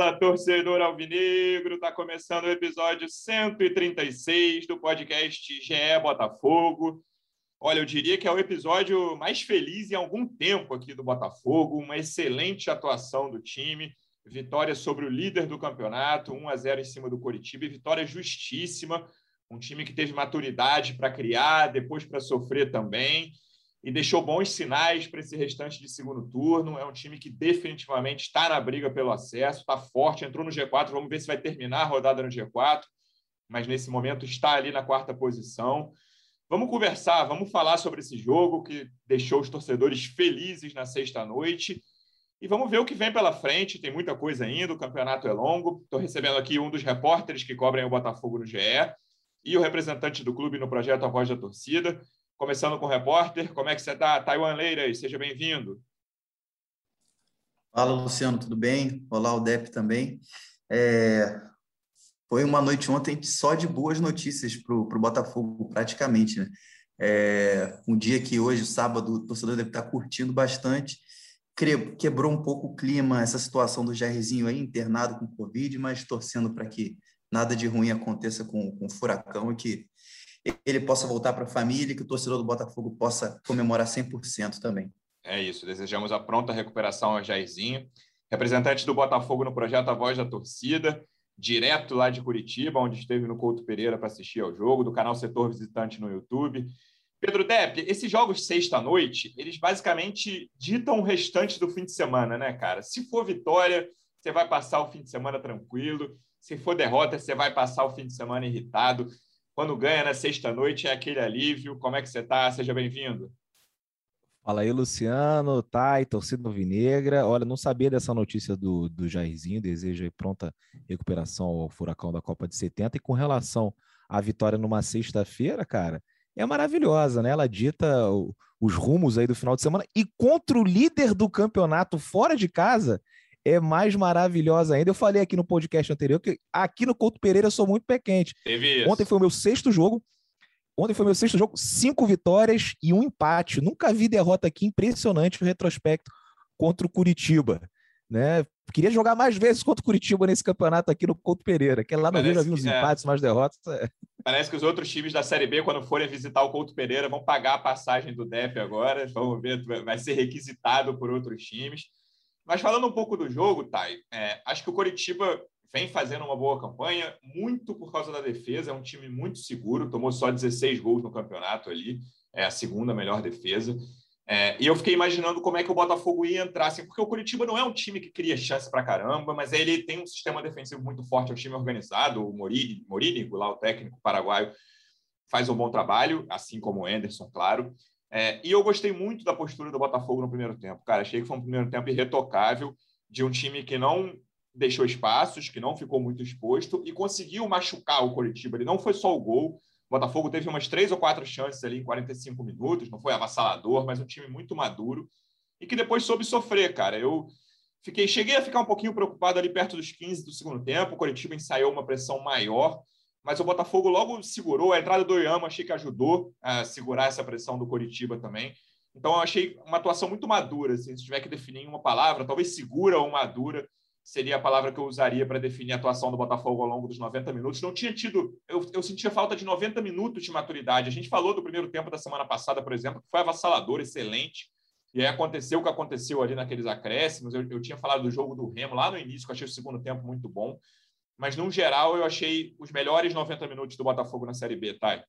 Fala, torcedor alvinegro! Está começando o episódio 136 do podcast GE Botafogo. Olha, eu diria que é o episódio mais feliz em algum tempo aqui do Botafogo. Uma excelente atuação do time. Vitória sobre o líder do campeonato, 1 a 0 em cima do Coritiba. E vitória justíssima. Um time que teve maturidade para criar, depois para sofrer também e deixou bons sinais para esse restante de segundo turno. É um time que definitivamente está na briga pelo acesso, está forte, entrou no G4. Vamos ver se vai terminar a rodada no G4, mas nesse momento está ali na quarta posição. Vamos conversar, vamos falar sobre esse jogo que deixou os torcedores felizes na sexta-noite. E vamos ver o que vem pela frente. Tem muita coisa ainda, o campeonato é longo. Estou recebendo aqui um dos repórteres que cobrem o Botafogo no GE e o representante do clube no projeto A Voz da Torcida. Começando com o repórter, como é que você está? Taiwan Leiras, seja bem-vindo. Fala, Luciano, tudo bem? Olá, o Dep também. É... Foi uma noite ontem só de boas notícias para o Botafogo, praticamente. Né? É... Um dia que hoje, sábado, o torcedor deve estar curtindo bastante. Quebrou um pouco o clima, essa situação do Jairzinho aí internado com Covid, mas torcendo para que nada de ruim aconteça com, com o Furacão e que ele possa voltar para a família e que o torcedor do Botafogo possa comemorar 100% também. É isso, desejamos a pronta recuperação ao Jairzinho, representante do Botafogo no projeto A Voz da Torcida, direto lá de Curitiba, onde esteve no Couto Pereira para assistir ao jogo, do canal Setor Visitante no YouTube. Pedro Depp, esses jogos sexta-noite, eles basicamente ditam o restante do fim de semana, né, cara? Se for vitória, você vai passar o fim de semana tranquilo. Se for derrota, você vai passar o fim de semana irritado. Quando ganha na sexta-noite é aquele alívio. Como é que você está? Seja bem-vindo. Fala aí, Luciano, Thay, torcida Vinegra. Olha, não sabia dessa notícia do, do Jairzinho, deseja pronta recuperação ao furacão da Copa de 70. E com relação à vitória numa sexta-feira, cara, é maravilhosa, né? Ela dita os rumos aí do final de semana. E contra o líder do campeonato fora de casa, é mais maravilhosa ainda. Eu falei aqui no podcast anterior que aqui no Couto Pereira eu sou muito pé quente. Ontem foi o meu sexto jogo. Ontem foi o meu sexto jogo, cinco vitórias e um empate. Nunca vi derrota aqui, impressionante o retrospecto contra o Curitiba. Né? Queria jogar mais vezes contra o Curitiba nesse campeonato aqui no Couto Pereira, que lá no Rio já vi uns é. empates, mais derrotas. É. Parece que os outros times da Série B, quando forem visitar o Couto Pereira, vão pagar a passagem do DEP agora. Vamos ver, vai ser requisitado por outros times. Mas falando um pouco do jogo, Thay, é, acho que o Coritiba vem fazendo uma boa campanha, muito por causa da defesa, é um time muito seguro, tomou só 16 gols no campeonato ali, é a segunda melhor defesa. É, e eu fiquei imaginando como é que o Botafogo ia entrar, assim, porque o Curitiba não é um time que cria chance para caramba, mas ele tem um sistema defensivo muito forte, é um time organizado. O Morínigo, lá o técnico paraguaio, faz um bom trabalho, assim como o Anderson, claro. É, e eu gostei muito da postura do Botafogo no primeiro tempo. Cara, achei que foi um primeiro tempo irretocável de um time que não deixou espaços, que não ficou muito exposto e conseguiu machucar o Coritiba. Ele não foi só o gol. O Botafogo teve umas três ou quatro chances ali em 45 minutos. Não foi avassalador, mas um time muito maduro e que depois soube sofrer, cara. Eu fiquei, cheguei a ficar um pouquinho preocupado ali perto dos 15 do segundo tempo. O Coritiba ensaiou uma pressão maior mas o Botafogo logo segurou. A entrada do Oyama achei que ajudou a segurar essa pressão do Coritiba também. Então, eu achei uma atuação muito madura. Assim, se tiver que definir uma palavra, talvez segura ou madura seria a palavra que eu usaria para definir a atuação do Botafogo ao longo dos 90 minutos. Não tinha tido. Eu, eu sentia falta de 90 minutos de maturidade. A gente falou do primeiro tempo da semana passada, por exemplo, que foi avassalador, excelente. E aí aconteceu o que aconteceu ali naqueles acréscimos. Eu, eu tinha falado do jogo do Remo lá no início, que eu achei o segundo tempo muito bom. Mas, no geral, eu achei os melhores 90 minutos do Botafogo na Série B, Thay.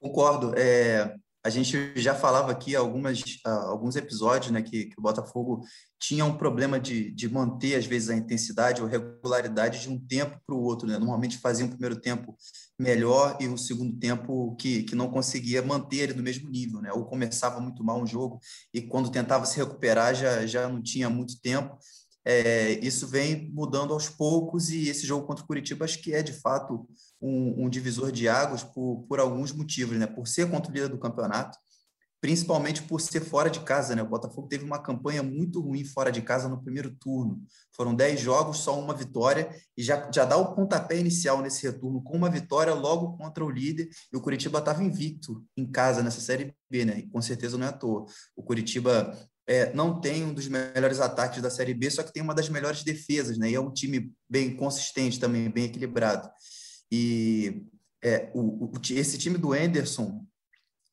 Concordo. É, a gente já falava aqui algumas, alguns episódios né, que, que o Botafogo tinha um problema de, de manter, às vezes, a intensidade ou regularidade de um tempo para o outro. Né? Normalmente fazia um primeiro tempo melhor e um segundo tempo que, que não conseguia manter ele no mesmo nível. Né? Ou começava muito mal um jogo e, quando tentava se recuperar, já, já não tinha muito tempo. É, isso vem mudando aos poucos e esse jogo contra o Curitiba acho que é de fato um, um divisor de águas por, por alguns motivos, né? Por ser contra o líder do campeonato, principalmente por ser fora de casa, né? O Botafogo teve uma campanha muito ruim fora de casa no primeiro turno. Foram 10 jogos, só uma vitória, e já, já dá o pontapé inicial nesse retorno com uma vitória logo contra o líder, e o Curitiba estava invicto em casa nessa Série B, né? E com certeza não é à toa. O Curitiba é, não tem um dos melhores ataques da Série B, só que tem uma das melhores defesas, né? E é um time bem consistente também, bem equilibrado. E é, o, o, esse time do Anderson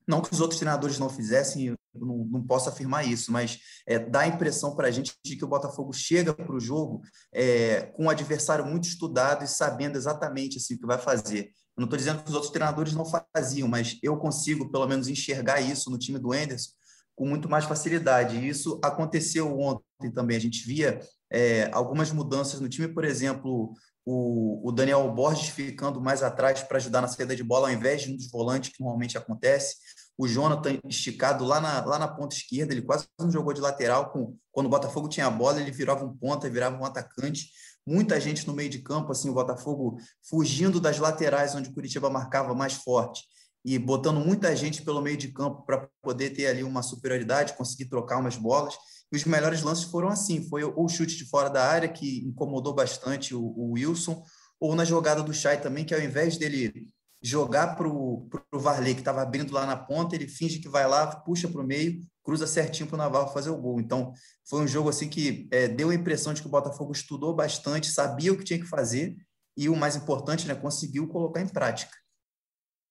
não que os outros treinadores não fizessem, não, não posso afirmar isso, mas é, dá a impressão para a gente de que o Botafogo chega para o jogo é, com um adversário muito estudado e sabendo exatamente assim, o que vai fazer. Eu não estou dizendo que os outros treinadores não faziam, mas eu consigo, pelo menos, enxergar isso no time do Enderson com muito mais facilidade. E isso aconteceu ontem também. A gente via é, algumas mudanças no time, por exemplo, o, o Daniel Borges ficando mais atrás para ajudar na saída de bola, ao invés de um dos volantes que normalmente acontece. O Jonathan esticado lá na, lá na ponta esquerda, ele quase não jogou de lateral. Com, quando o Botafogo tinha a bola, ele virava um ponta, virava um atacante. Muita gente no meio de campo, assim, o Botafogo fugindo das laterais onde o Curitiba marcava mais forte e botando muita gente pelo meio de campo para poder ter ali uma superioridade, conseguir trocar umas bolas. E os melhores lances foram assim: foi o chute de fora da área, que incomodou bastante o, o Wilson, ou na jogada do Chay também, que ao invés dele jogar para o Varley, que estava abrindo lá na ponta, ele finge que vai lá, puxa para o meio, cruza certinho para o Navarro fazer o gol. Então, foi um jogo assim que é, deu a impressão de que o Botafogo estudou bastante, sabia o que tinha que fazer e, o mais importante, né, conseguiu colocar em prática.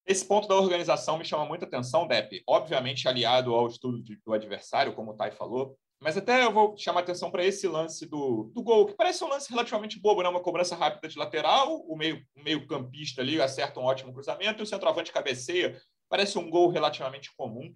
Esse ponto da organização me chama muita atenção, Depp. Obviamente aliado ao estudo do adversário, como o Tai falou, mas até eu vou chamar atenção para esse lance do, do gol, que parece um lance relativamente bobo, né? uma cobrança rápida de lateral, o meio, meio campista ali acerta um ótimo cruzamento e o centroavante cabeceia. Parece um gol relativamente comum.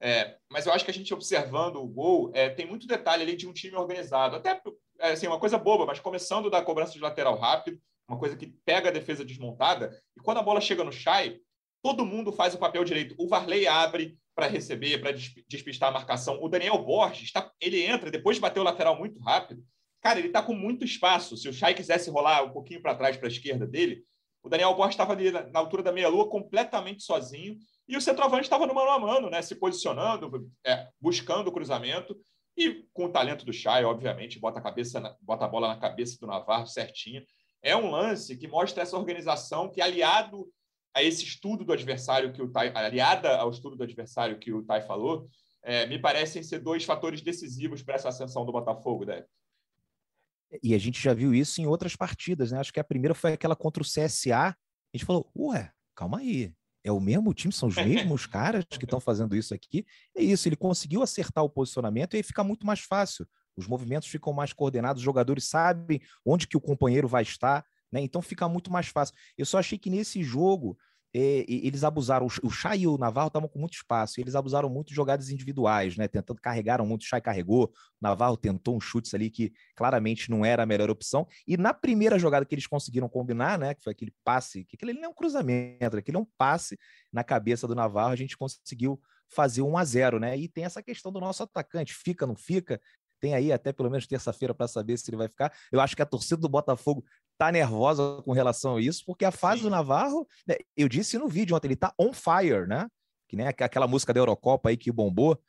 É, mas eu acho que a gente observando o gol, é, tem muito detalhe ali de um time organizado. Até é, assim, uma coisa boba, mas começando da cobrança de lateral rápido, uma coisa que pega a defesa desmontada, e quando a bola chega no Chay, todo mundo faz o papel direito. O Varley abre, para receber, para despistar a marcação. O Daniel Borges, tá, ele entra, depois de bater o lateral muito rápido. Cara, ele está com muito espaço. Se o Chay quisesse rolar um pouquinho para trás, para a esquerda dele, o Daniel Borges estava ali na, na, altura da meia-lua, completamente sozinho. E o centroavante estava no mano a mano, né? se posicionando, é, buscando o cruzamento. E com o talento do Chay, obviamente, bota a, cabeça na, bota a bola na cabeça do Navarro certinho. É um lance que mostra essa organização que, aliado a esse estudo do adversário que o Tai, aliada ao estudo do adversário que o Tai falou, é, me parecem ser dois fatores decisivos para essa ascensão do Botafogo, né? E a gente já viu isso em outras partidas, né? Acho que a primeira foi aquela contra o CSA. A gente falou, ué, calma aí. É o mesmo time, são os mesmos caras que estão fazendo isso aqui. É isso, ele conseguiu acertar o posicionamento e aí fica muito mais fácil. Os movimentos ficam mais coordenados, os jogadores sabem onde que o companheiro vai estar, né? Então fica muito mais fácil. Eu só achei que nesse jogo é, eles abusaram, o Chay e o Navarro estavam com muito espaço, eles abusaram muito de jogadas individuais, né? Tentando, carregaram muito, o Chay carregou, o Navarro tentou um chutes ali que claramente não era a melhor opção, e na primeira jogada que eles conseguiram combinar, né? Que foi aquele passe, que aquele não é um cruzamento, aquele é um passe na cabeça do Navarro, a gente conseguiu fazer um a 0 né? E tem essa questão do nosso atacante, fica, não fica, tem aí até pelo menos terça-feira para saber se ele vai ficar. Eu acho que a torcida do Botafogo tá nervosa com relação a isso, porque a fase Sim. do Navarro, né, eu disse no vídeo ontem, ele tá on fire, né? Que nem aquela música da Eurocopa aí que bombou,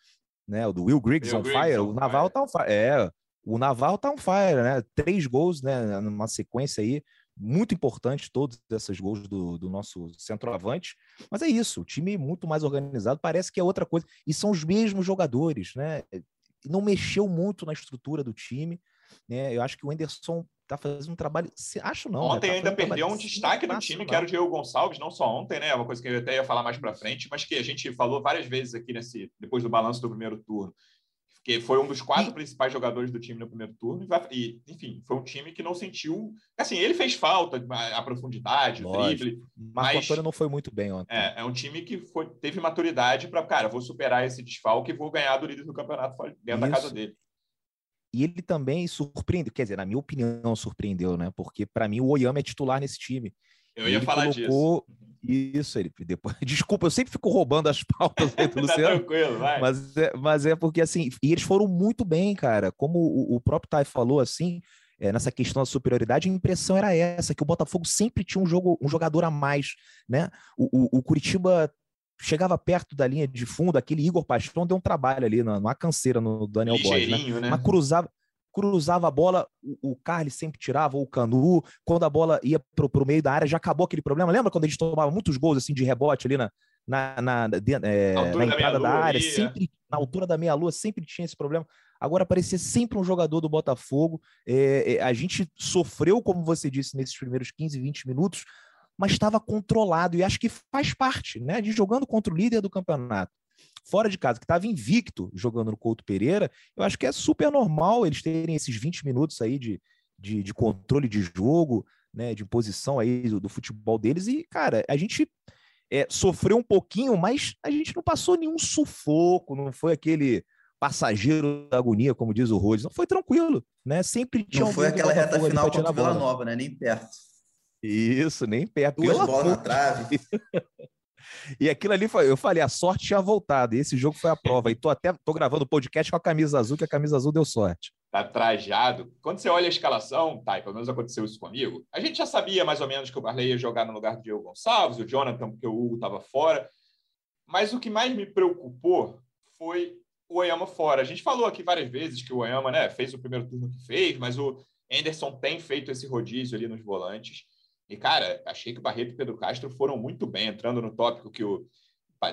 né? O do Will Griggs Will on Griggs fire. On o Navarro fire. tá on fire. É, o Navarro tá on fire, né? Três gols, né? Numa sequência aí muito importante, todos esses gols do, do nosso centroavante. Mas é isso, o time muito mais organizado, parece que é outra coisa. E são os mesmos jogadores, né? não mexeu muito na estrutura do time. Né? Eu acho que o Anderson tá fazendo um trabalho. Acho não. Né? Ontem né? tá ainda perdeu um destaque no time, que era o Diego Gonçalves, não só ontem, né? É uma coisa que eu até ia falar mais para frente, mas que a gente falou várias vezes aqui nesse depois do balanço do primeiro turno. Que foi um dos quatro e... principais jogadores do time no primeiro turno. E, enfim, foi um time que não sentiu. Assim, ele fez falta, a profundidade, o drible. Marco mas Antônio não foi muito bem ontem. É, é um time que foi, teve maturidade para, cara, vou superar esse desfalque e vou ganhar do líder do campeonato dentro Isso. da casa dele. E ele também surpreendeu, quer dizer, na minha opinião, surpreendeu, né? Porque para mim o Oyama é titular nesse time. Eu ia ele falar colocou... disso. Isso, ele depois. Desculpa, eu sempre fico roubando as pautas aí do tá Luciano. tranquilo, vai. Mas é, mas é porque assim, e eles foram muito bem, cara. Como o, o próprio Tai falou, assim, é, nessa questão da superioridade, a impressão era essa, que o Botafogo sempre tinha um, jogo, um jogador a mais, né? O, o, o Curitiba chegava perto da linha de fundo, aquele Igor Paixão deu um trabalho ali, numa canseira no Daniel Borges, né? né? Mas cruzava, cruzava a bola, o, o Carly sempre tirava, ou o Canu, quando a bola ia pro, pro meio da área, já acabou aquele problema. Lembra quando a gente tomava muitos gols assim de rebote ali na, na, na, de, é, na entrada da, da área, ali, sempre, é. na altura da meia-lua, sempre tinha esse problema. Agora parecia sempre um jogador do Botafogo. É, é, a gente sofreu, como você disse, nesses primeiros 15, 20 minutos, mas estava controlado e acho que faz parte, né, de jogando contra o líder do campeonato fora de casa, que estava invicto jogando no Couto Pereira, eu acho que é super normal eles terem esses 20 minutos aí de, de, de controle de jogo, né, de posição aí do, do, futebol deles. E, cara, a gente é, sofreu um pouquinho, mas a gente não passou nenhum sufoco, não foi aquele passageiro da agonia, como diz o Rhodes. Não foi tranquilo, né? Sempre tinha Não foi aquela reta final contra Vila Nova, né? Nem perto. Isso, nem perto. Duas bolas na trave. E aquilo ali, eu falei, a sorte tinha voltado. E esse jogo foi a prova. E tô até tô gravando o podcast com a camisa azul, que a camisa azul deu sorte. Tá trajado. Quando você olha a escalação, tá, pelo menos aconteceu isso comigo, a gente já sabia mais ou menos que o Barley ia jogar no lugar do Diego Gonçalves, o Jonathan, porque o Hugo estava fora. Mas o que mais me preocupou foi o Oyama fora. A gente falou aqui várias vezes que o Oyama né, fez o primeiro turno que fez, mas o Anderson tem feito esse rodízio ali nos volantes. E, cara, achei que o Barreto e Pedro Castro foram muito bem, entrando no tópico que o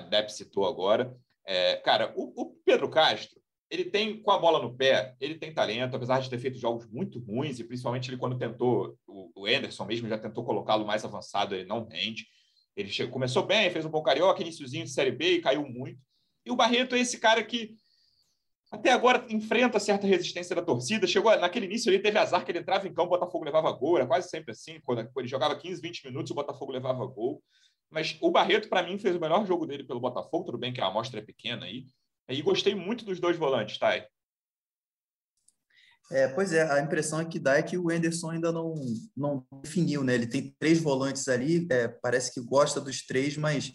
Depp citou agora. É, cara, o, o, Pedro Castro, ele tem, com a bola no pé, ele tem talento, apesar de ter feito jogos muito ruins, e principalmente ele quando tentou, o, o Anderson mesmo já tentou colocá-lo mais avançado, ele não rende. Ele chegou, começou bem, fez um bom carioca, iníciozinho de Série B e caiu muito. E o Barreto é esse cara que até agora enfrenta certa resistência da torcida. Chegou naquele início ele teve azar que ele entrava em campo, o Botafogo levava gol, era quase sempre assim, quando ele jogava 15, 20 minutos, o Botafogo levava gol. Mas o Barreto, para mim, fez o melhor jogo dele pelo Botafogo, tudo bem que a amostra é pequena aí. E gostei muito dos dois volantes, Thay. É, pois é, a impressão que dá é que o Enderson ainda não, não definiu, né? Ele tem três volantes ali, é, parece que gosta dos três, mas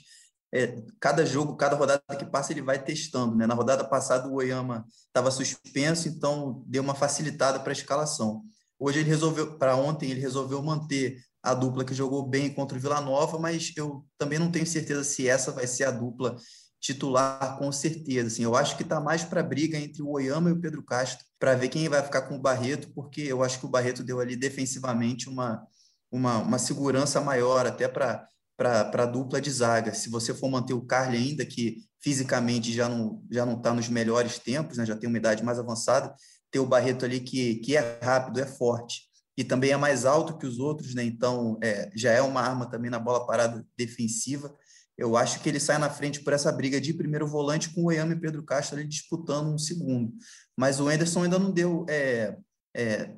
é, cada jogo, cada rodada que passa, ele vai testando. Né? Na rodada passada, o Oyama estava suspenso, então deu uma facilitada para a escalação. Hoje ele resolveu, para ontem, ele resolveu manter a dupla que jogou bem contra o Vila Nova, mas eu também não tenho certeza se essa vai ser a dupla titular, com certeza. Assim, eu acho que está mais para briga entre o Oyama e o Pedro Castro, para ver quem vai ficar com o Barreto, porque eu acho que o Barreto deu ali defensivamente uma, uma, uma segurança maior, até para para a dupla de zaga. Se você for manter o Carly ainda, que fisicamente já não já não está nos melhores tempos, né? já tem uma idade mais avançada, ter o Barreto ali que, que é rápido, é forte e também é mais alto que os outros, né? então é, já é uma arma também na bola parada defensiva. Eu acho que ele sai na frente por essa briga de primeiro volante com o Oyama e Pedro Castro ali disputando um segundo. Mas o Anderson ainda não deu é, é,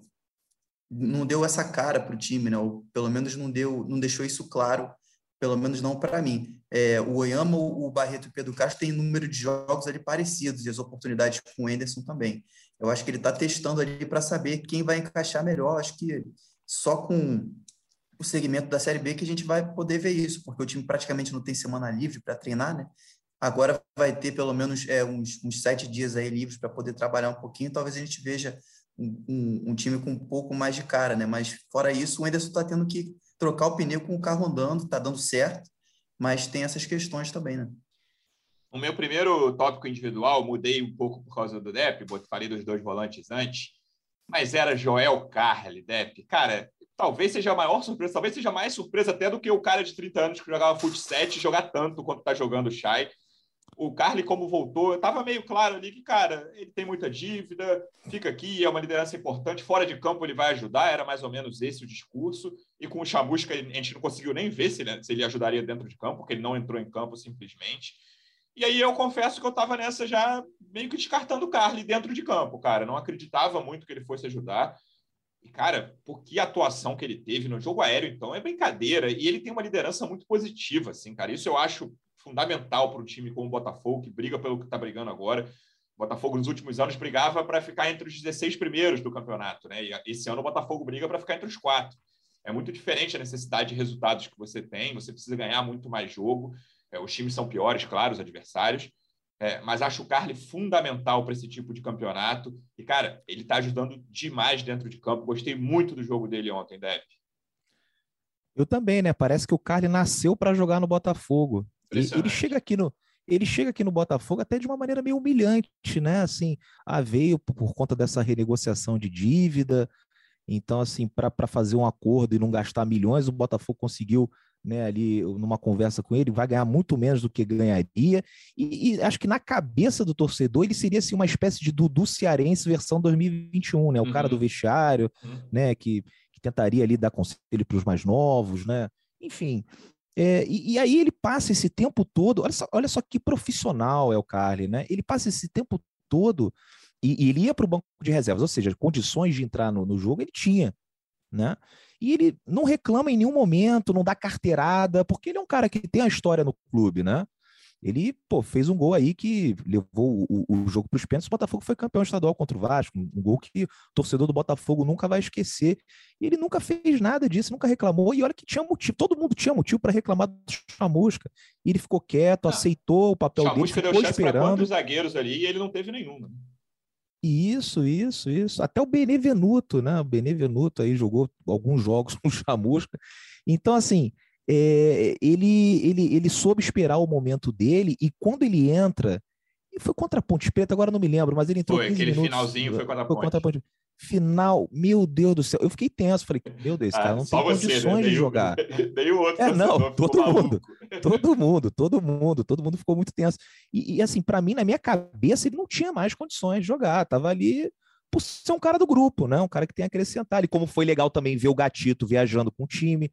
não deu essa cara para o time, né? ou pelo menos não deu, não deixou isso claro pelo menos não para mim. É, o Oyama, o Barreto e o Pedro Castro têm número de jogos ali parecidos e as oportunidades com o Enderson também. Eu acho que ele está testando ali para saber quem vai encaixar melhor. Acho que só com o segmento da Série B que a gente vai poder ver isso, porque o time praticamente não tem semana livre para treinar, né? Agora vai ter pelo menos é, uns, uns sete dias aí livres para poder trabalhar um pouquinho. Talvez a gente veja um, um, um, time com um pouco mais de cara, né? Mas fora isso, o Enderson está tendo que trocar o pneu com o carro andando, tá dando certo, mas tem essas questões também, né? O meu primeiro tópico individual, mudei um pouco por causa do Depp, falei dos dois volantes antes, mas era Joel Carli, Depp. Cara, talvez seja a maior surpresa, talvez seja mais surpresa até do que o cara de 30 anos que jogava futsal 7 jogar tanto quanto tá jogando o Shai o Carly, como voltou, estava meio claro ali que, cara, ele tem muita dívida, fica aqui, é uma liderança importante, fora de campo ele vai ajudar, era mais ou menos esse o discurso. E com o Chamusca, a gente não conseguiu nem ver se ele, se ele ajudaria dentro de campo, porque ele não entrou em campo simplesmente. E aí eu confesso que eu estava nessa já meio que descartando o Carly dentro de campo, cara. Não acreditava muito que ele fosse ajudar. E, cara, por que atuação que ele teve no jogo aéreo, então, é brincadeira. E ele tem uma liderança muito positiva, assim, cara. Isso eu acho fundamental para um time como o Botafogo, que briga pelo que está brigando agora. O Botafogo, nos últimos anos, brigava para ficar entre os 16 primeiros do campeonato, né? E esse ano o Botafogo briga para ficar entre os quatro. É muito diferente a necessidade de resultados que você tem, você precisa ganhar muito mais jogo. É, os times são piores, claro, os adversários. É, mas acho o Carly fundamental para esse tipo de campeonato. E, cara, ele está ajudando demais dentro de campo. Gostei muito do jogo dele ontem, Depp. Eu também, né? Parece que o Carly nasceu para jogar no Botafogo. Ele chega aqui no ele chega aqui no Botafogo até de uma maneira meio humilhante, né? Assim, ah, veio por, conta dessa renegociação de dívida. Então, assim, para fazer um acordo e não gastar milhões, o Botafogo conseguiu, né, ali numa conversa com ele, vai ganhar muito menos do que ganharia. E, e acho que na cabeça do torcedor ele seria assim, uma espécie de Dudu Cearense versão 2021, né? O uhum. cara do uhum. vestiário, uhum. né, que, que tentaria ali dar conselho para os mais novos, né? Enfim, é, e, e, aí ele passa esse tempo todo, olha só, olha só que profissional é o Carly, né? Ele passa esse tempo todo e, e ele ia para o banco de reservas, ou seja, condições de entrar no, no, jogo ele tinha, né? E ele não reclama em nenhum momento, não dá carteirada, porque ele é um cara que tem a história no clube, né? Ele pô, fez um gol aí que levou o, o jogo para os pênaltis. O Botafogo foi campeão estadual contra o Vasco, um gol que o torcedor do Botafogo nunca vai esquecer. E ele nunca fez nada disso, nunca reclamou. E olha que tinha motivo, todo mundo tinha motivo para reclamar do Chamusca. E ele ficou quieto, ah, aceitou o papel Chamusca dele, ficou deu esperando. Os zagueiros ali e ele não teve nenhum. Né? Isso, isso, isso. Até o Benevenuto, né? O Benevenuto aí jogou alguns jogos com o Chamusca. Então, assim, é, ele, ele, ele soube esperar o momento dele e quando ele entra, e foi contra a Ponte Preta, agora não me lembro, mas ele entrou. Foi, aquele minutos, finalzinho foi contra a Ponte. Foi contra a Ponte. Final, meu Deus do céu, eu fiquei tenso, falei, meu Deus, esse cara ah, não tem você, né? condições né? de jogar. Daí o outro é, não, todo mundo, todo mundo, todo mundo, todo mundo ficou muito tenso. E, e assim, para mim, na minha cabeça, ele não tinha mais condições de jogar, tava ali por ser um cara do grupo, né? Um cara que tem a acrescentar. E como foi legal também ver o Gatito viajando com o time,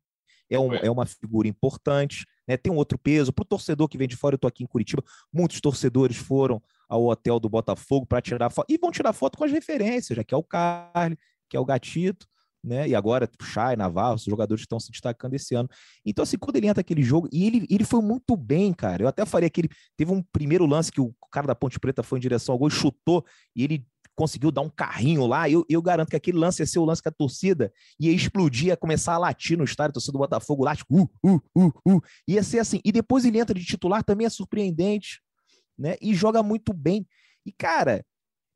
é, um, é uma figura importante, né? tem um outro peso. Para o torcedor que vem de fora, eu estou aqui em Curitiba, muitos torcedores foram ao hotel do Botafogo para tirar foto, e vão tirar foto com as referências, já que é o Carly, que é o Gatito, né? E agora o Chay, Navarro, os jogadores estão se destacando esse ano. Então, assim, quando ele entra aquele jogo, e ele, ele foi muito bem, cara. Eu até falei que ele teve um primeiro lance que o cara da Ponte Preta foi em direção ao gol e chutou, e ele conseguiu dar um carrinho lá. Eu, eu garanto que aquele lance ia ser o lance que a torcida ia explodir, ia começar a latir no estádio, a torcida do Botafogo lá, tipo, uh, uh, uh, uh. Ia ser assim. E depois ele entra de titular, também é surpreendente, né? E joga muito bem. E, cara.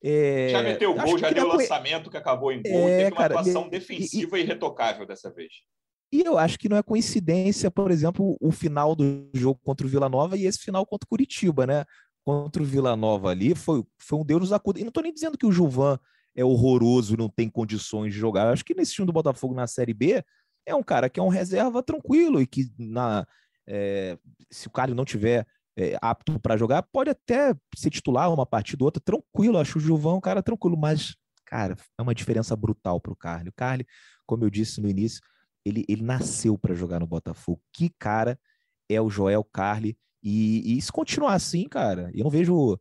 É... Já meteu o gol, já deu o lançamento que acabou em gol. É, teve uma cara, atuação defensiva e, irretocável dessa vez. E eu acho que não é coincidência, por exemplo, o final do jogo contra o Vila Nova e esse final contra o Curitiba, né? Contra o Vila Nova ali foi, foi um Deus nos acuda. E não estou nem dizendo que o Gilvan é horroroso não tem condições de jogar. Eu acho que nesse time do Botafogo na Série B é um cara que é um reserva tranquilo e que na, é, se o cara não tiver é, apto para jogar, pode até ser titular uma partida ou outra tranquilo. Eu acho o Gilvan um cara tranquilo, mas, cara, é uma diferença brutal para o Carly. O Carly, como eu disse no início, ele, ele nasceu para jogar no Botafogo. Que cara é o Joel Carly e, e se continuar assim, cara, eu não vejo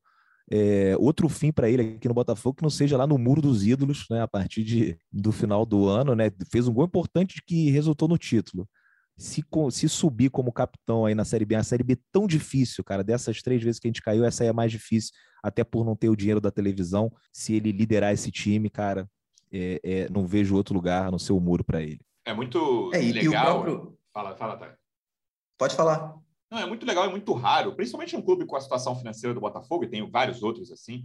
é, outro fim para ele aqui no Botafogo que não seja lá no muro dos ídolos, né? A partir de, do final do ano, né? Fez um gol importante que resultou no título. Se, se subir como capitão aí na Série B, a Série B tão difícil, cara, dessas três vezes que a gente caiu, essa aí é mais difícil, até por não ter o dinheiro da televisão. Se ele liderar esse time, cara, é, é, não vejo outro lugar no seu muro para ele. É muito é, legal. Próprio... Fala, fala, tá. Pode falar. Não, é muito legal, é muito raro, principalmente um clube com a situação financeira do Botafogo, e tem vários outros assim,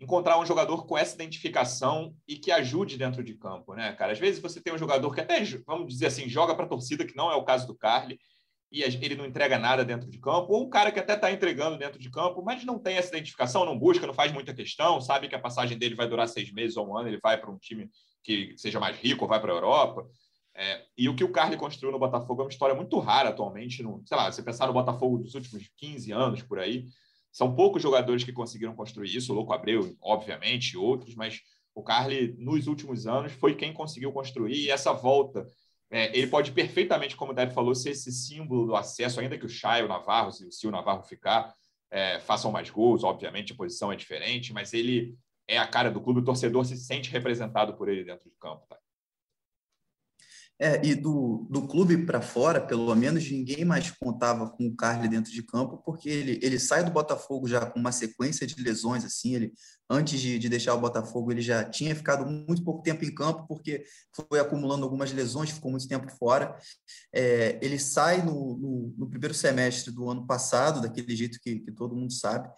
encontrar um jogador com essa identificação e que ajude dentro de campo, né, cara? Às vezes você tem um jogador que até, vamos dizer assim, joga para a torcida, que não é o caso do Carly, e ele não entrega nada dentro de campo, ou um cara que até está entregando dentro de campo, mas não tem essa identificação, não busca, não faz muita questão, sabe que a passagem dele vai durar seis meses ou um ano, ele vai para um time que seja mais rico, vai para a Europa. É, e o que o Carly construiu no Botafogo é uma história muito rara atualmente. No, sei lá, você pensar no Botafogo dos últimos 15 anos por aí, são poucos jogadores que conseguiram construir isso. O Louco Abreu, obviamente, outros, mas o Carly, nos últimos anos, foi quem conseguiu construir. E essa volta, é, ele pode perfeitamente, como o Deb falou, ser esse símbolo do acesso, ainda que o Chay, o Navarro, se o Navarro ficar, é, façam mais gols. Obviamente, a posição é diferente, mas ele é a cara do clube. O torcedor se sente representado por ele dentro de campo. Tá? É, e do, do clube para fora, pelo menos, ninguém mais contava com o Carly dentro de campo, porque ele, ele sai do Botafogo já com uma sequência de lesões, assim, ele, antes de, de deixar o Botafogo, ele já tinha ficado muito pouco tempo em campo, porque foi acumulando algumas lesões, ficou muito tempo fora. É, ele sai no, no, no, primeiro semestre do ano passado, daquele jeito que, que todo mundo sabe,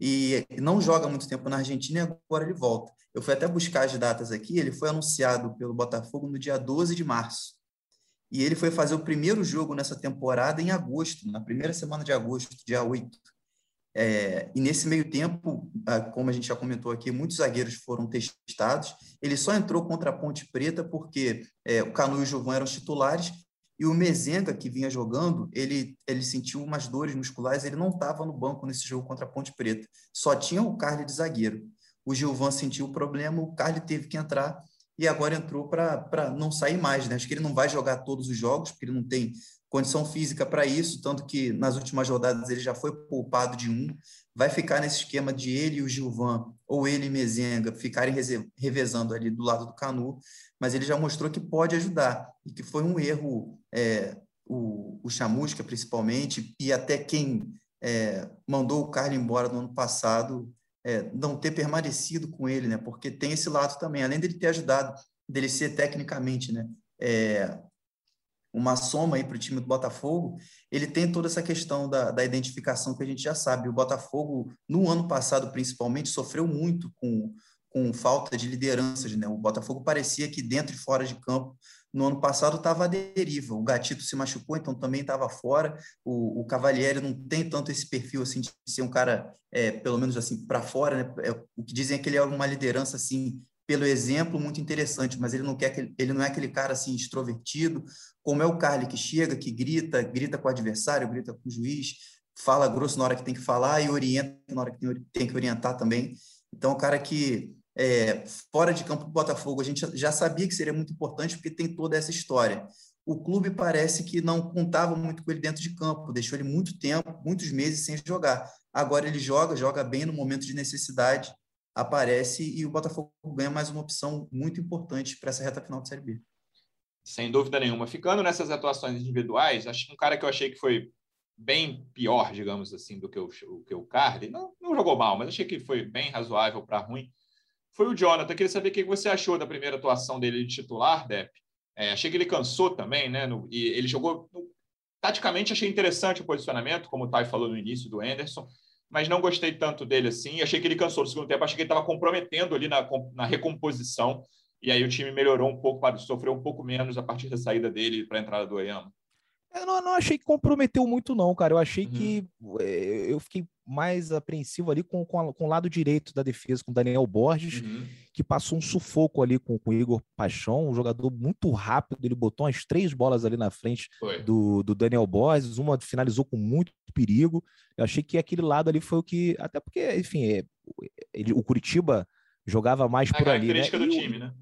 e não joga muito tempo na Argentina e agora ele volta. Eu fui até buscar as datas aqui, ele foi anunciado pelo Botafogo no dia 12 de março. e ele foi fazer o primeiro jogo nessa temporada em agosto, na primeira semana de agosto, dia 8. É, e nesse meio tempo, como a gente já comentou aqui, muitos zagueiros foram testados. Ele só entrou contra a Ponte Preta porque é, o Canu e o Gilvan eram titulares e o Mezenga, que vinha jogando, ele, ele sentiu umas dores musculares, ele não estava no banco nesse jogo contra a Ponte Preta. Só tinha o Carly de zagueiro. O Gilvan sentiu o problema, o Carly teve que entrar e agora entrou para não sair mais. Né? Acho que ele não vai jogar todos os jogos, porque ele não tem condição física para isso, tanto que nas últimas rodadas ele já foi poupado de um. Vai ficar nesse esquema de ele e o Gilvan, ou ele e Mezenga, ficarem revezando ali do lado do Canu, mas ele já mostrou que pode ajudar, e que foi um erro, é, o, o Chamusca principalmente, e até quem é, mandou o Carlos embora no ano passado, é, não ter permanecido com ele, né? Porque tem esse lado também, além dele ter ajudado, dele ser tecnicamente, né? É, uma soma para o time do Botafogo, ele tem toda essa questão da, da identificação que a gente já sabe. O Botafogo, no ano passado principalmente, sofreu muito com, com falta de lideranças. Né? O Botafogo parecia que dentro e fora de campo no ano passado estava à deriva. O Gatito se machucou, então também estava fora. O, o Cavalieri não tem tanto esse perfil assim de ser um cara, é, pelo menos assim, para fora. Né? É, o que dizem é que ele é uma liderança assim pelo exemplo muito interessante, mas ele não quer ele não é aquele cara assim extrovertido, como é o Carly que chega, que grita, grita com o adversário, grita com o juiz, fala grosso na hora que tem que falar e orienta na hora que tem que orientar também. Então, o cara que é, fora de campo do Botafogo, a gente já sabia que seria muito importante porque tem toda essa história. O clube parece que não contava muito com ele dentro de campo, deixou ele muito tempo, muitos meses sem jogar. Agora ele joga, joga bem no momento de necessidade, aparece e o Botafogo ganha mais uma opção muito importante para essa reta final de Série B. Sem dúvida nenhuma. Ficando nessas atuações individuais, acho que um cara que eu achei que foi bem pior, digamos assim, do que o, que o Carly, não, não jogou mal, mas achei que foi bem razoável para ruim, foi o Jonathan. Queria saber o que você achou da primeira atuação dele de titular, Depp. É, achei que ele cansou também, né? No, e ele jogou. No, taticamente, achei interessante o posicionamento, como o Tai falou no início do Anderson, mas não gostei tanto dele assim. Achei que ele cansou no segundo tempo, achei que ele estava comprometendo ali na, na recomposição. E aí o time melhorou um pouco, sofreu um pouco menos a partir da saída dele para a entrada do Oyama. Eu não, não, achei que comprometeu muito, não, cara. Eu achei uhum. que é, eu fiquei mais apreensivo ali com, com, a, com, o lado direito da defesa, com o Daniel Borges, uhum. que passou um sufoco ali com, com o Igor Paixão, um jogador muito rápido. Ele botou umas três bolas ali na frente do, do, Daniel Borges, uma finalizou com muito perigo. Eu achei que aquele lado ali foi o que. Até porque, enfim, é, ele, o Curitiba jogava mais a por ali. Né? do time, né?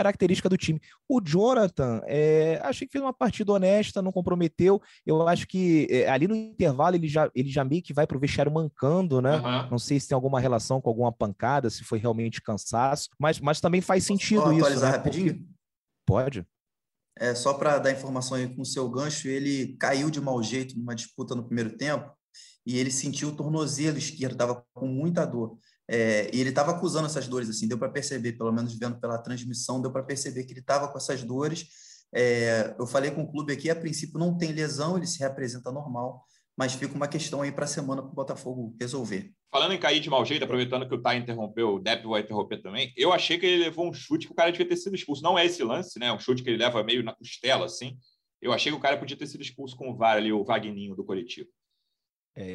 Característica do time. O Jonathan, é, achei que fez uma partida honesta, não comprometeu. Eu acho que é, ali no intervalo ele já, ele já meio que vai para o vestiário mancando, né? Uhum. Não sei se tem alguma relação com alguma pancada, se foi realmente cansaço, mas, mas também faz sentido Posso isso. Né? rapidinho? Pode. É, só para dar informação aí com o seu gancho, ele caiu de mau jeito numa disputa no primeiro tempo e ele sentiu o tornozelo esquerdo, estava com muita dor. É, e ele estava acusando essas dores, assim, deu para perceber, pelo menos vendo pela transmissão, deu para perceber que ele estava com essas dores. É, eu falei com o clube aqui, a princípio não tem lesão, ele se representa normal, mas fica uma questão aí para a semana para o Botafogo resolver. Falando em cair de mau jeito, aproveitando que o Thay interrompeu, o Depp vai interromper também, eu achei que ele levou um chute que o cara devia ter sido expulso. Não é esse lance, né? Um chute que ele leva meio na costela, assim. Eu achei que o cara podia ter sido expulso com o VAR ali, o Vagninho do coletivo. É,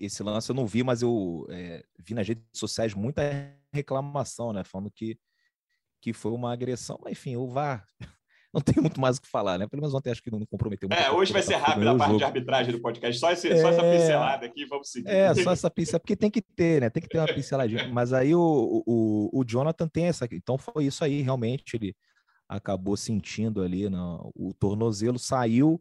esse lance eu não vi, mas eu é, vi nas redes sociais muita reclamação, né? Falando que, que foi uma agressão. Mas, enfim, o VAR não tem muito mais o que falar, né? Pelo menos ontem acho que não comprometeu muito. É, hoje vai ser rápido a parte jogo. de arbitragem do podcast. Só, esse, é... só essa é. pincelada aqui, vamos seguir. É, só essa pincelada, porque tem que ter, né? Tem que ter uma pinceladinha. Mas aí o, o, o Jonathan tem essa. Então foi isso aí, realmente. Ele acabou sentindo ali no, o tornozelo, saiu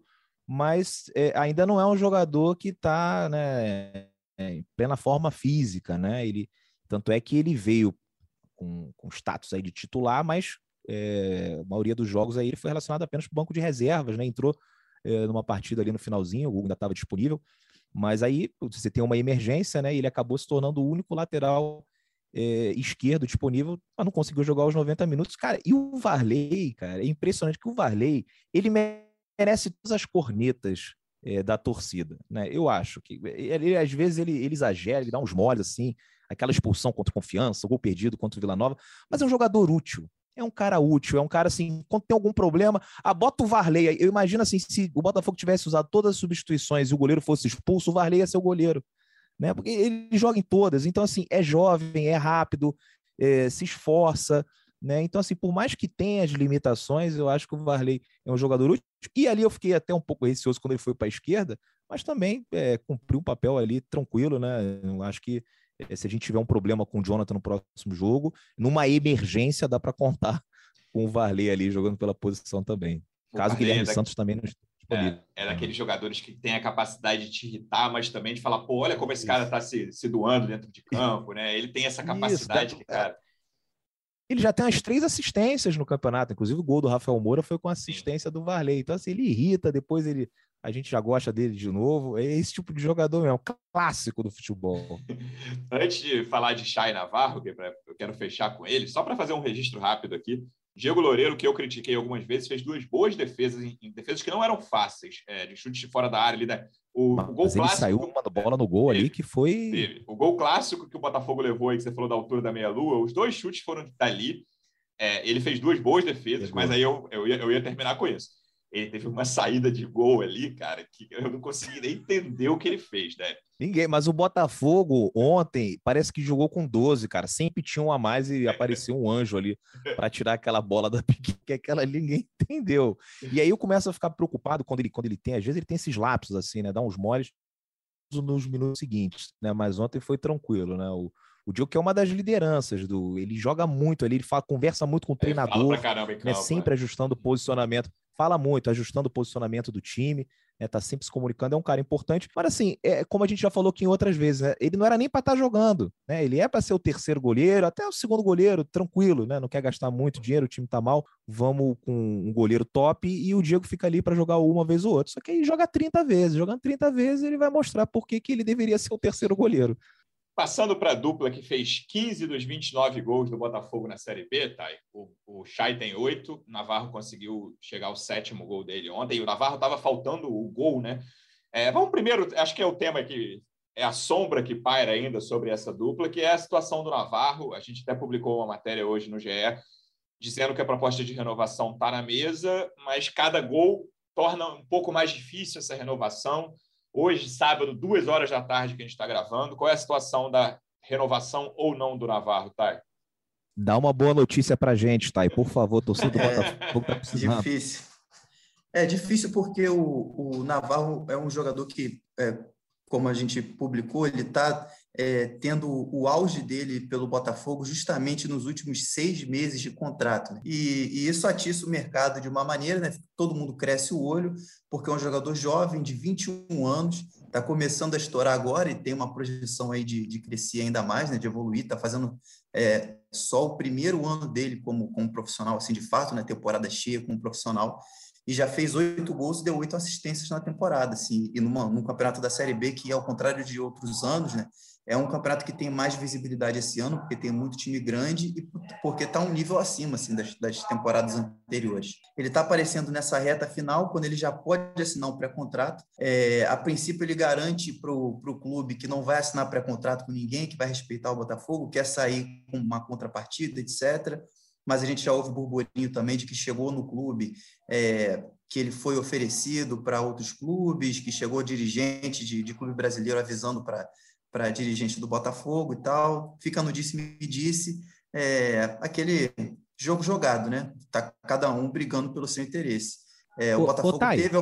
mas é, ainda não é um jogador que está né, em plena forma física, né? Ele, tanto é que ele veio com, com status aí de titular, mas é, a maioria dos jogos aí ele foi relacionado apenas para o banco de reservas, né? Entrou é, numa partida ali no finalzinho, o Hugo ainda estava disponível, mas aí você tem uma emergência, né? E ele acabou se tornando o único lateral é, esquerdo disponível, mas não conseguiu jogar os 90 minutos. Cara, e o Varley, cara, é impressionante que o Varley, ele todas as cornetas é, da torcida, né? Eu acho que ele, às vezes ele, ele exagera, ele dá uns moles assim, aquela expulsão contra confiança, gol perdido contra o Vila Nova, mas é um jogador útil. é um cara útil, é um cara assim, quando tem algum problema, ah, bota o Varley. Eu imagino assim, se o Botafogo tivesse usado todas as substituições e o goleiro fosse expulso, o Varley ia ser o goleiro, né? Porque ele joga em todas. Então, assim, é jovem, é rápido, é, se esforça, né? Então, assim, por mais que tenha as limitações, eu acho que o Varley é um jogador útil. E ali eu fiquei até um pouco receoso quando ele foi para a esquerda, mas também é, cumpriu um papel ali tranquilo, né? Eu acho que é, se a gente tiver um problema com o Jonathan no próximo jogo, numa emergência dá para contar com o Varley ali jogando pela posição também. O Caso Varley Guilherme é Santos também não é, é daqueles jogadores que tem a capacidade de te irritar, mas também de falar, pô, olha como esse cara está se, se doando dentro de campo, né? Ele tem essa capacidade, Isso, cara. Ele já tem as três assistências no campeonato, inclusive o gol do Rafael Moura foi com assistência do Varley. Então, assim, ele irrita, depois ele a gente já gosta dele de novo. É esse tipo de jogador mesmo, clássico do futebol. Antes de falar de Chay Navarro, que eu quero fechar com ele, só para fazer um registro rápido aqui. Diego Loureiro, que eu critiquei algumas vezes, fez duas boas defesas, em, defesas que não eram fáceis, é, de chute fora da área ali, né? O, Mas o gol clássico. Ele saiu uma bola no gol ali que foi. Teve. O gol clássico que o Botafogo levou aí, que você falou da altura da meia-lua, os dois chutes foram dali. É, ele fez duas boas defesas, mas aí eu, eu, ia, eu ia terminar com isso ele teve uma saída de gol ali, cara, que eu não consegui nem entender o que ele fez, né? Ninguém, mas o Botafogo ontem parece que jogou com 12, cara. Sempre tinha um a mais e apareceu um anjo ali para tirar aquela bola da pique, que aquela ali ninguém entendeu. E aí eu começo a ficar preocupado quando ele, quando ele tem, às vezes ele tem esses lapsos assim, né? Dá uns moles nos minutos seguintes, né? Mas ontem foi tranquilo, né? O, o Diogo que é uma das lideranças do, ele joga muito ali, ele fala, conversa muito com o treinador, caramba, né, sempre ajustando o posicionamento fala muito, ajustando o posicionamento do time, né, tá sempre se comunicando, é um cara importante. Mas assim, é como a gente já falou aqui em outras vezes, né, ele não era nem para estar tá jogando, né? Ele é para ser o terceiro goleiro, até o segundo goleiro, tranquilo, né? Não quer gastar muito dinheiro, o time tá mal, vamos com um goleiro top e o Diego fica ali para jogar uma vez ou outra. Só que aí joga 30 vezes, jogando 30 vezes, ele vai mostrar por que, que ele deveria ser o terceiro goleiro. Passando para a dupla que fez 15 dos 29 gols do Botafogo na Série B, Thay, o, o Chay tem oito, o Navarro conseguiu chegar ao sétimo gol dele ontem, e o Navarro estava faltando o gol, né? É, vamos primeiro, acho que é o tema que é a sombra que paira ainda sobre essa dupla, que é a situação do Navarro. A gente até publicou uma matéria hoje no GE dizendo que a proposta de renovação está na mesa, mas cada gol torna um pouco mais difícil essa renovação hoje, sábado, duas horas da tarde que a gente está gravando. Qual é a situação da renovação ou não do Navarro, Thay? Dá uma boa notícia para a gente, Thay. Por favor, torcida do Botafogo tá precisando. Difícil. É difícil porque o, o Navarro é um jogador que, é, como a gente publicou, ele está é, tendo o auge dele pelo Botafogo justamente nos últimos seis meses de contrato. Né? E, e, isso atiça o mercado de uma maneira, né? todo mundo cresce o olho, porque é um jogador jovem de 21 anos, está começando a estourar agora e tem uma projeção aí de, de crescer ainda mais, né? de evoluir, está fazendo é, só o primeiro ano dele como, como profissional, assim, de fato, né? temporada cheia como profissional, e já fez oito gols e deu oito assistências na temporada, assim, e numa, num campeonato da Série B que, ao contrário de outros anos, né, é um campeonato que tem mais visibilidade esse ano, porque tem muito time grande e porque está um nível acima assim, das, das temporadas anteriores. Ele está aparecendo nessa reta final, quando ele já pode assinar um pré-contrato. É, a princípio, ele garante para o clube que não vai assinar pré-contrato com ninguém, que vai respeitar o Botafogo, quer sair com uma contrapartida, etc. Mas a gente já ouve burburinho também de que chegou no clube, é, que ele foi oferecido para outros clubes, que chegou dirigente de, de clube brasileiro avisando para para dirigente do Botafogo e tal. Fica no disse-me-disse, é, aquele jogo jogado, né? Tá cada um brigando pelo seu interesse. É, o, o Botafogo o teve.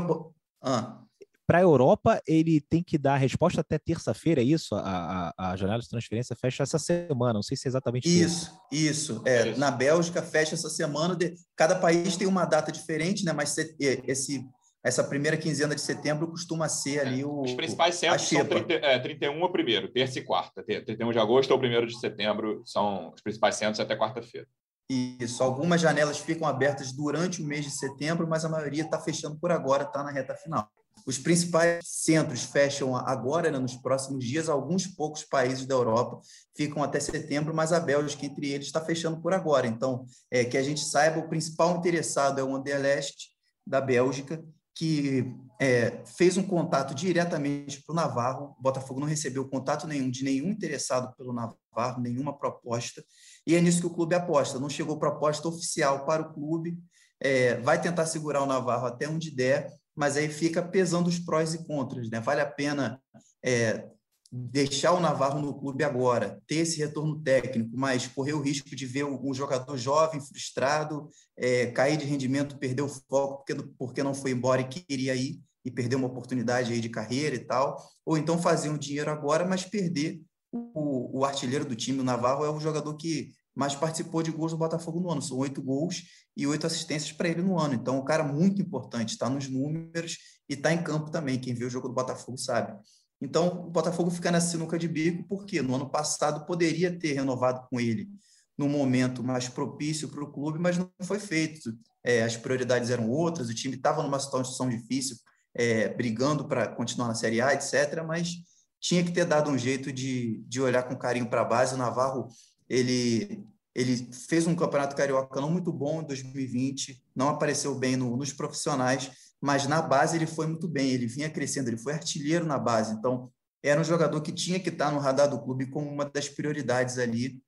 Ah. Para a Europa, ele tem que dar a resposta até terça-feira, é isso? A, a, a, janela de transferência fecha essa semana, não sei se é exatamente isso. Isso, é, na Bélgica fecha essa semana. De, cada país tem uma data diferente, né? Mas esse essa primeira quinzena de setembro costuma ser ali o. Os principais centros são 30, é, 31 a primeiro, terça e quarta. 31 de agosto ou 1 de setembro são os principais centros até quarta-feira. Isso, algumas janelas ficam abertas durante o mês de setembro, mas a maioria está fechando por agora, está na reta final. Os principais centros fecham agora, né, nos próximos dias, alguns poucos países da Europa ficam até setembro, mas a Bélgica, entre eles, está fechando por agora. Então, é, que a gente saiba, o principal interessado é o Anderlecht da Bélgica, que é, fez um contato diretamente para o Navarro. O Botafogo não recebeu contato nenhum de nenhum interessado pelo Navarro, nenhuma proposta. E é nisso que o clube aposta. Não chegou proposta oficial para o clube. É, vai tentar segurar o Navarro até onde der, mas aí fica pesando os prós e contras. Né? Vale a pena é, deixar o Navarro no clube agora, ter esse retorno técnico, mas correr o risco de ver um jogador jovem, frustrado, é, cair de rendimento, perder o foco porque, porque não foi embora e queria ir e perder uma oportunidade aí de carreira e tal, ou então fazer um dinheiro agora, mas perder o, o artilheiro do time, o Navarro é o jogador que mais participou de gols do Botafogo no ano, são oito gols e oito assistências para ele no ano. Então, um cara muito importante, está nos números e está em campo também. Quem vê o jogo do Botafogo sabe. Então, o Botafogo fica nessa sinuca de bico, porque no ano passado poderia ter renovado com ele no momento mais propício para o clube, mas não foi feito. É, as prioridades eram outras, o time estava numa situação difícil, é, brigando para continuar na Série A, etc., mas tinha que ter dado um jeito de, de olhar com carinho para a base. O Navarro ele, ele fez um campeonato carioca não muito bom em 2020, não apareceu bem no, nos profissionais, mas na base ele foi muito bem, ele vinha crescendo, ele foi artilheiro na base, então era um jogador que tinha que estar no radar do clube como uma das prioridades ali,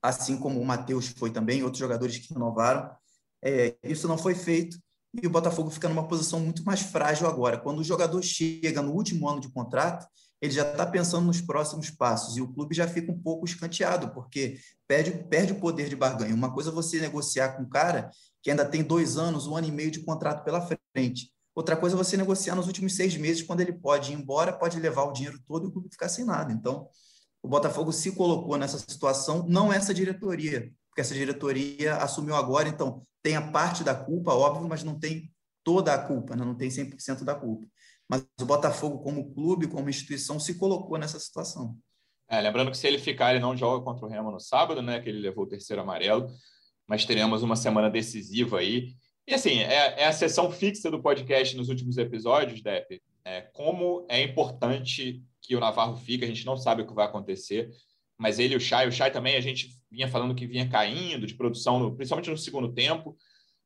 assim como o Matheus foi também, outros jogadores que renovaram. É, isso não foi feito e o Botafogo fica numa posição muito mais frágil agora. Quando o jogador chega no último ano de contrato, ele já está pensando nos próximos passos e o clube já fica um pouco escanteado, porque perde, perde o poder de barganha. Uma coisa é você negociar com um cara que ainda tem dois anos, um ano e meio de contrato pela frente. Outra coisa é você negociar nos últimos seis meses, quando ele pode ir embora, pode levar o dinheiro todo e o clube ficar sem nada. Então, o Botafogo se colocou nessa situação, não essa diretoria, porque essa diretoria assumiu agora, então tem a parte da culpa, óbvio, mas não tem toda a culpa, né? não tem 100% da culpa mas o Botafogo, como clube, como instituição, se colocou nessa situação. É, lembrando que se ele ficar, ele não joga contra o Remo no sábado, né? Que ele levou o terceiro amarelo, mas teremos uma semana decisiva aí. E assim, é, é a sessão fixa do podcast nos últimos episódios, Depp. É, como é importante que o Navarro fique, a gente não sabe o que vai acontecer, mas ele e o Chay, o Chay também a gente vinha falando que vinha caindo de produção, principalmente no segundo tempo.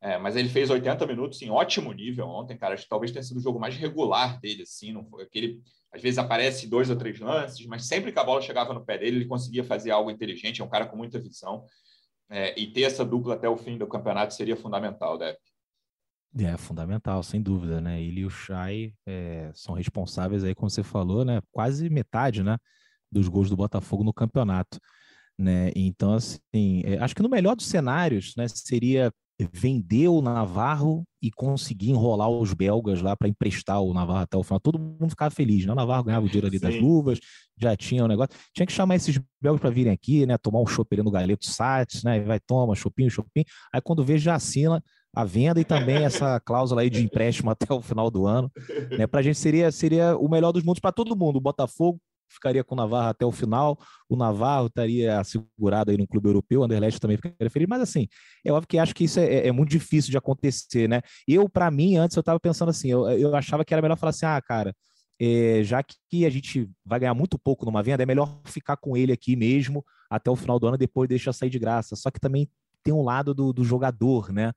É, mas ele fez 80 minutos em ótimo nível ontem, cara. Acho que talvez tenha sido o jogo mais regular dele, assim. Não foi aquele. Às vezes aparece dois ou três lances, mas sempre que a bola chegava no pé dele, ele conseguia fazer algo inteligente. É um cara com muita visão. É, e ter essa dupla até o fim do campeonato seria fundamental, Depp. É fundamental, sem dúvida, né? Ele e o Chay é, são responsáveis aí, como você falou, né? Quase metade, né? Dos gols do Botafogo no campeonato, né? Então, assim, é, acho que no melhor dos cenários, né? Seria vender o Navarro e conseguir enrolar os belgas lá para emprestar o Navarro até o final. Todo mundo ficava feliz, né? O Navarro ganhava o dinheiro ali Sim. das luvas, já tinha o negócio. Tinha que chamar esses belgas para virem aqui, né? Tomar um chopp ali no Galeto Sats, né? E vai, toma, chopinho, chopinho. Aí quando vê, já assina a venda e também essa cláusula aí de empréstimo até o final do ano. Né? Para a gente seria, seria o melhor dos mundos para todo mundo. O Botafogo ficaria com o Navarro até o final, o Navarro estaria assegurado aí no clube europeu, o Anderlecht também ficaria feliz, mas assim, é óbvio que acho que isso é, é muito difícil de acontecer, né? Eu, para mim, antes eu estava pensando assim, eu, eu achava que era melhor falar assim, ah, cara, é, já que a gente vai ganhar muito pouco numa venda, é melhor ficar com ele aqui mesmo até o final do ano, depois deixa sair de graça. Só que também tem um lado do, do jogador, né?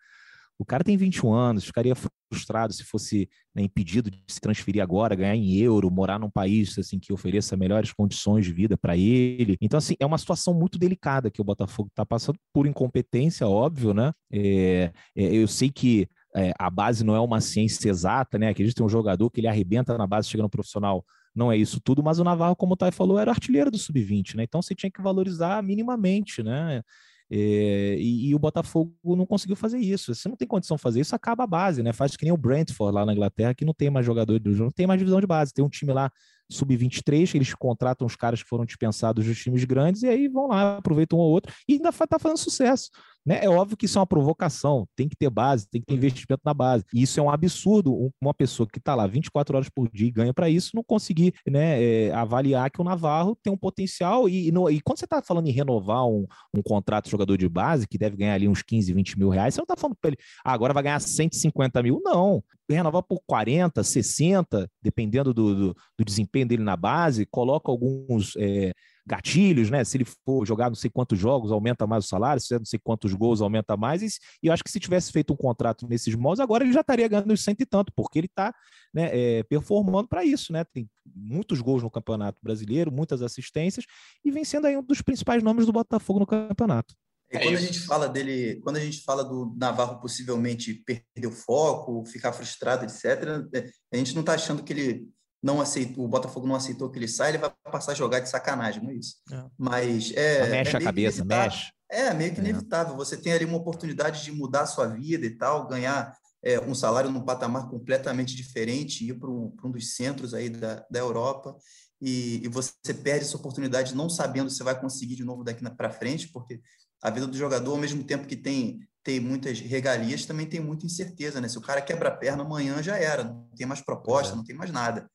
O cara tem 21 anos, ficaria frustrado se fosse né, impedido de se transferir agora, ganhar em euro, morar num país assim que ofereça melhores condições de vida para ele. Então, assim, é uma situação muito delicada que o Botafogo está passando por incompetência, óbvio, né? É, é, eu sei que é, a base não é uma ciência exata, né? Que tem um jogador que ele arrebenta na base, chega no profissional não é isso tudo, mas o Navarro, como o Thay falou, era artilheiro do sub-20, né? Então você tinha que valorizar minimamente, né? É, e, e, o Botafogo não conseguiu fazer isso. Se não tem condição de fazer isso, acaba a base, né? Faz que nem o Brentford lá na Inglaterra, que não tem mais jogador, não tem mais divisão de base. Tem um time lá sub-23, que eles contratam os caras que foram dispensados dos times grandes e aí vão lá, aproveitam um ou outro e ainda está fazendo sucesso. Né? É óbvio que isso é uma provocação, tem que ter base, tem que ter uhum. investimento na base. E isso é um absurdo, uma pessoa que está lá 24 horas por dia e ganha para isso, não conseguir né, é, avaliar que o Navarro tem um potencial. E, e, no, e quando você está falando em renovar um, um, contrato de jogador de base, que deve ganhar ali uns 15, 20 mil reais, você não está falando para ele, ah, agora vai ganhar 150 mil. Não. Renovar por 40, 60, dependendo do, do, do desempenho dele na base, coloca alguns. É, gatilhos, né? Se ele for jogar não sei quantos jogos, aumenta mais o salário, se fizer não sei quantos gols, aumenta mais. E, e eu acho que se tivesse feito um contrato nesses moldes, agora ele já estaria ganhando os cento e tanto, porque ele está né, é, performando para isso, né? Tem muitos gols no Campeonato Brasileiro, muitas assistências, e vem sendo aí um dos principais nomes do Botafogo no campeonato. E quando a gente fala dele, quando a gente fala do Navarro possivelmente perder o foco, ficar frustrado, etc., é, a gente não está achando que ele não aceitou, o Botafogo não aceitou que ele saia, ele vai passar a jogar de sacanagem, não é isso. É. Mas é. mexe é a cabeça, mexe. É, meio que é. inevitável. Você tem ali uma oportunidade de mudar a sua vida e tal, ganhar é, um salário num patamar completamente diferente, ir para um, um, dos centros aí da, da Europa. E, e, você perde essa oportunidade não sabendo se vai conseguir de novo daqui para frente, porque a vida do jogador, ao mesmo tempo que tem, tem muitas regalias, também tem muita incerteza, né? Se o cara quebra a perna amanhã já era, não tem mais proposta, é. não tem mais nada.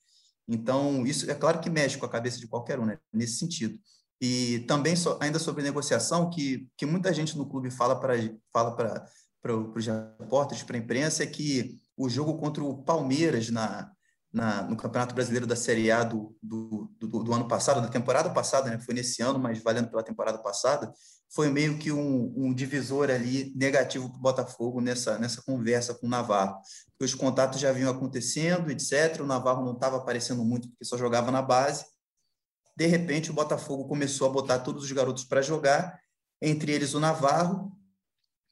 Então, isso é claro que mexe com a cabeça de qualquer um, né? Nesse sentido. E também, so, ainda sobre negociação, que, que muita gente no clube fala para fala os repórteres, para a imprensa, é que o jogo contra o Palmeiras na, na, no Campeonato Brasileiro da Série A do, do, do, do ano passado, da temporada passada, né? foi nesse ano, mas valendo pela temporada passada, foi meio que um, um divisor ali negativo para o Botafogo nessa, nessa conversa com o Navarro. Porque os contatos já vinham acontecendo, etc. O Navarro não estava aparecendo muito porque só jogava na base. De repente, o Botafogo começou a botar todos os garotos para jogar, entre eles o Navarro,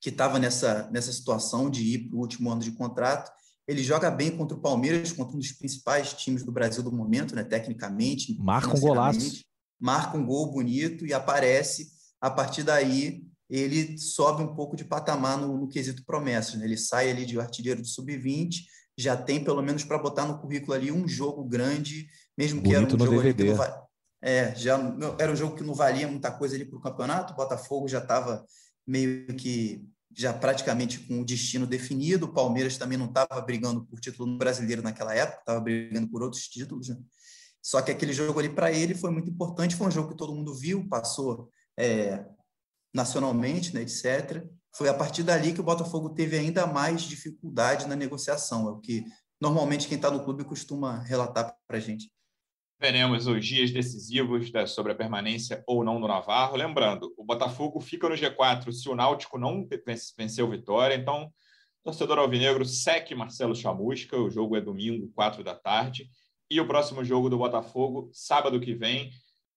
que estava nessa, nessa situação de ir para o último ano de contrato. Ele joga bem contra o Palmeiras, contra um dos principais times do Brasil do momento, né? tecnicamente. Marca um golaço. Marca um gol bonito e aparece a partir daí ele sobe um pouco de patamar no, no quesito promessas. Né? Ele sai ali de artilheiro do sub-20, já tem pelo menos para botar no currículo ali um jogo grande, mesmo que era um jogo que não, é, já era um jogo que não valia muita coisa ali para o campeonato. O Botafogo já estava meio que já praticamente com o destino definido. O Palmeiras também não estava brigando por título brasileiro naquela época, estava brigando por outros títulos. Né? Só que aquele jogo ali para ele foi muito importante. Foi um jogo que todo mundo viu, passou é, nacionalmente, né, etc. Foi a partir dali que o Botafogo teve ainda mais dificuldade na negociação, é o que normalmente quem está no clube costuma relatar para a gente. Veremos os dias decisivos da, sobre a permanência ou não do Navarro. Lembrando, o Botafogo fica no G4 se o Náutico não venceu Vitória. Então, torcedor alvinegro, seque Marcelo Chamusca. O jogo é domingo, 4 da tarde. E o próximo jogo do Botafogo, sábado que vem,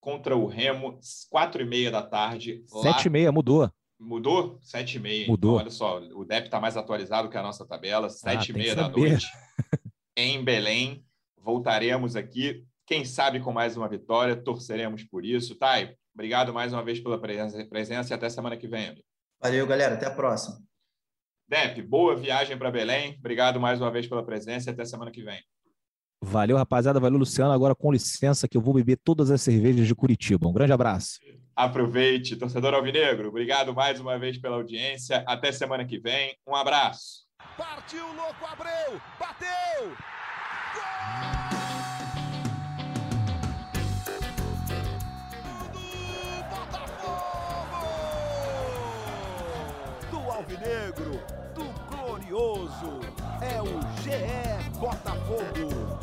contra o Remo, quatro e meia da tarde. Sete e meia, mudou. Mudou? Sete e meia. Mudou. Então, olha só, o DEP está mais atualizado que a nossa tabela. Sete ah, e meia da noite, em Belém. Voltaremos aqui, quem sabe com mais uma vitória. Torceremos por isso. Thay, obrigado mais uma vez pela presença, presença e até semana que vem. Amigo. Valeu, galera. Até a próxima. Dep, boa viagem para Belém. Obrigado mais uma vez pela presença e até semana que vem. Valeu, rapaziada. Valeu, Luciano. Agora, com licença, que eu vou beber todas as cervejas de Curitiba. Um grande abraço. Aproveite, torcedor Alvinegro. Obrigado mais uma vez pela audiência. Até semana que vem. Um abraço. Partiu, louco, Abreu! Bateu! Do Alvinegro, do Glorioso, é o GE Botafogo.